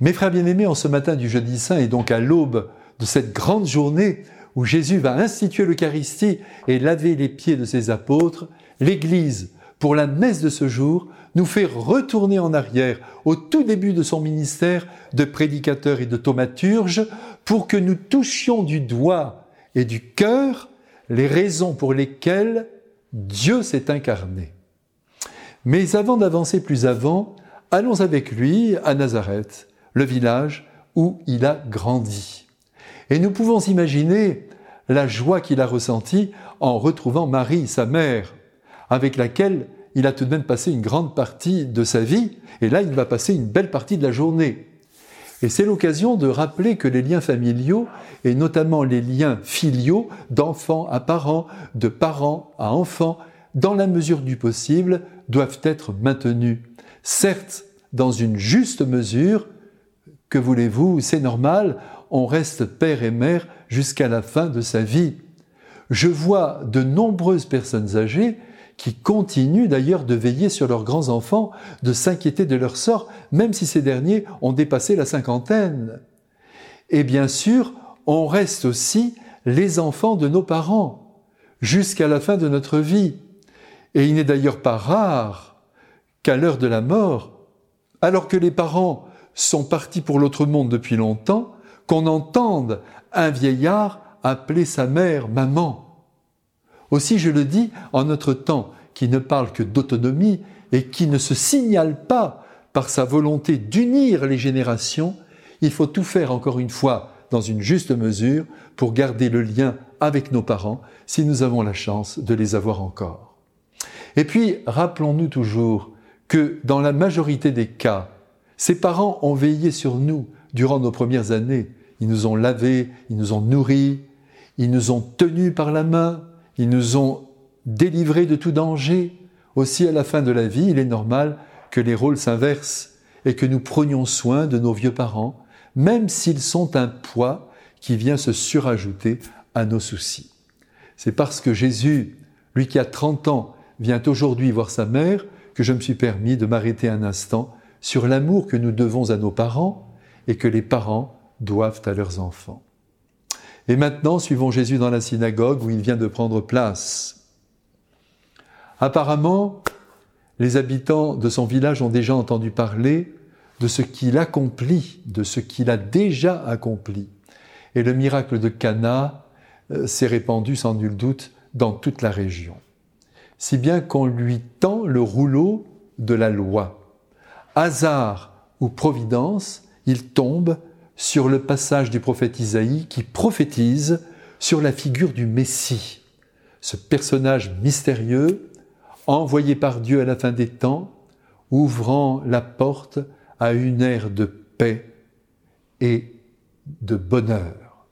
Mes frères bien-aimés, en ce matin du jeudi saint et donc à l'aube de cette grande journée où Jésus va instituer l'Eucharistie et laver les pieds de ses apôtres, l'Église, pour la messe de ce jour, nous fait retourner en arrière au tout début de son ministère de prédicateur et de thaumaturge pour que nous touchions du doigt et du cœur les raisons pour lesquelles Dieu s'est incarné. Mais avant d'avancer plus avant, allons avec lui à Nazareth, le village où il a grandi. Et nous pouvons imaginer la joie qu'il a ressentie en retrouvant Marie, sa mère, avec laquelle il a tout de même passé une grande partie de sa vie, et là il va passer une belle partie de la journée. Et c'est l'occasion de rappeler que les liens familiaux, et notamment les liens filiaux, d'enfants à parents, de parents à enfants, dans la mesure du possible, doivent être maintenus. Certes, dans une juste mesure, que voulez-vous, c'est normal, on reste père et mère jusqu'à la fin de sa vie. Je vois de nombreuses personnes âgées qui continuent d'ailleurs de veiller sur leurs grands-enfants, de s'inquiéter de leur sort, même si ces derniers ont dépassé la cinquantaine. Et bien sûr, on reste aussi les enfants de nos parents, jusqu'à la fin de notre vie. Et il n'est d'ailleurs pas rare qu'à l'heure de la mort, alors que les parents sont partis pour l'autre monde depuis longtemps, qu'on entende un vieillard appeler sa mère maman. Aussi, je le dis, en notre temps qui ne parle que d'autonomie et qui ne se signale pas par sa volonté d'unir les générations, il faut tout faire encore une fois dans une juste mesure pour garder le lien avec nos parents si nous avons la chance de les avoir encore. Et puis, rappelons-nous toujours que dans la majorité des cas, ces parents ont veillé sur nous durant nos premières années. Ils nous ont lavés, ils nous ont nourris, ils nous ont tenus par la main, ils nous ont délivrés de tout danger. Aussi, à la fin de la vie, il est normal que les rôles s'inversent et que nous prenions soin de nos vieux parents, même s'ils sont un poids qui vient se surajouter à nos soucis. C'est parce que Jésus, lui qui a 30 ans, vient aujourd'hui voir sa mère, que je me suis permis de m'arrêter un instant sur l'amour que nous devons à nos parents et que les parents doivent à leurs enfants. Et maintenant, suivons Jésus dans la synagogue où il vient de prendre place. Apparemment, les habitants de son village ont déjà entendu parler de ce qu'il accomplit, de ce qu'il a déjà accompli. Et le miracle de Cana euh, s'est répandu sans nul doute dans toute la région. Si bien qu'on lui tend le rouleau de la loi hasard ou providence, il tombe sur le passage du prophète Isaïe qui prophétise sur la figure du Messie, ce personnage mystérieux, envoyé par Dieu à la fin des temps, ouvrant la porte à une ère de paix et de bonheur.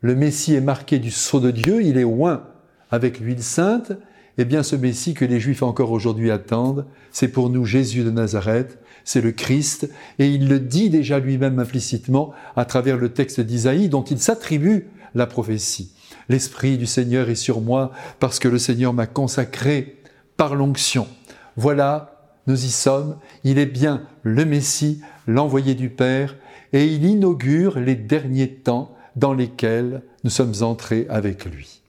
Le Messie est marqué du sceau de Dieu, il est oint avec l'huile sainte, eh bien ce Messie que les Juifs encore aujourd'hui attendent, c'est pour nous Jésus de Nazareth, c'est le Christ, et il le dit déjà lui-même implicitement à travers le texte d'Isaïe dont il s'attribue la prophétie. L'Esprit du Seigneur est sur moi parce que le Seigneur m'a consacré par l'onction. Voilà, nous y sommes, il est bien le Messie, l'envoyé du Père, et il inaugure les derniers temps dans lesquels nous sommes entrés avec lui.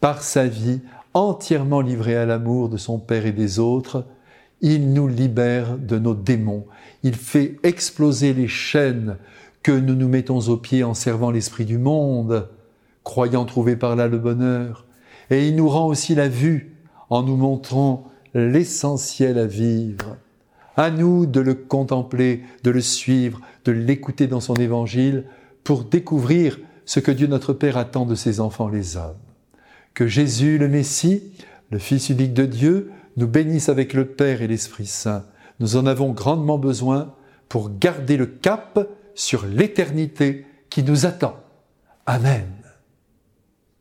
Par sa vie entièrement livrée à l'amour de son Père et des autres, il nous libère de nos démons. Il fait exploser les chaînes que nous nous mettons aux pieds en servant l'esprit du monde, croyant trouver par là le bonheur. Et il nous rend aussi la vue en nous montrant l'essentiel à vivre. À nous de le contempler, de le suivre, de l'écouter dans son évangile pour découvrir ce que Dieu notre Père attend de ses enfants les hommes. Que Jésus le Messie, le Fils unique de Dieu, nous bénisse avec le Père et l'Esprit Saint. Nous en avons grandement besoin pour garder le cap sur l'éternité qui nous attend. Amen.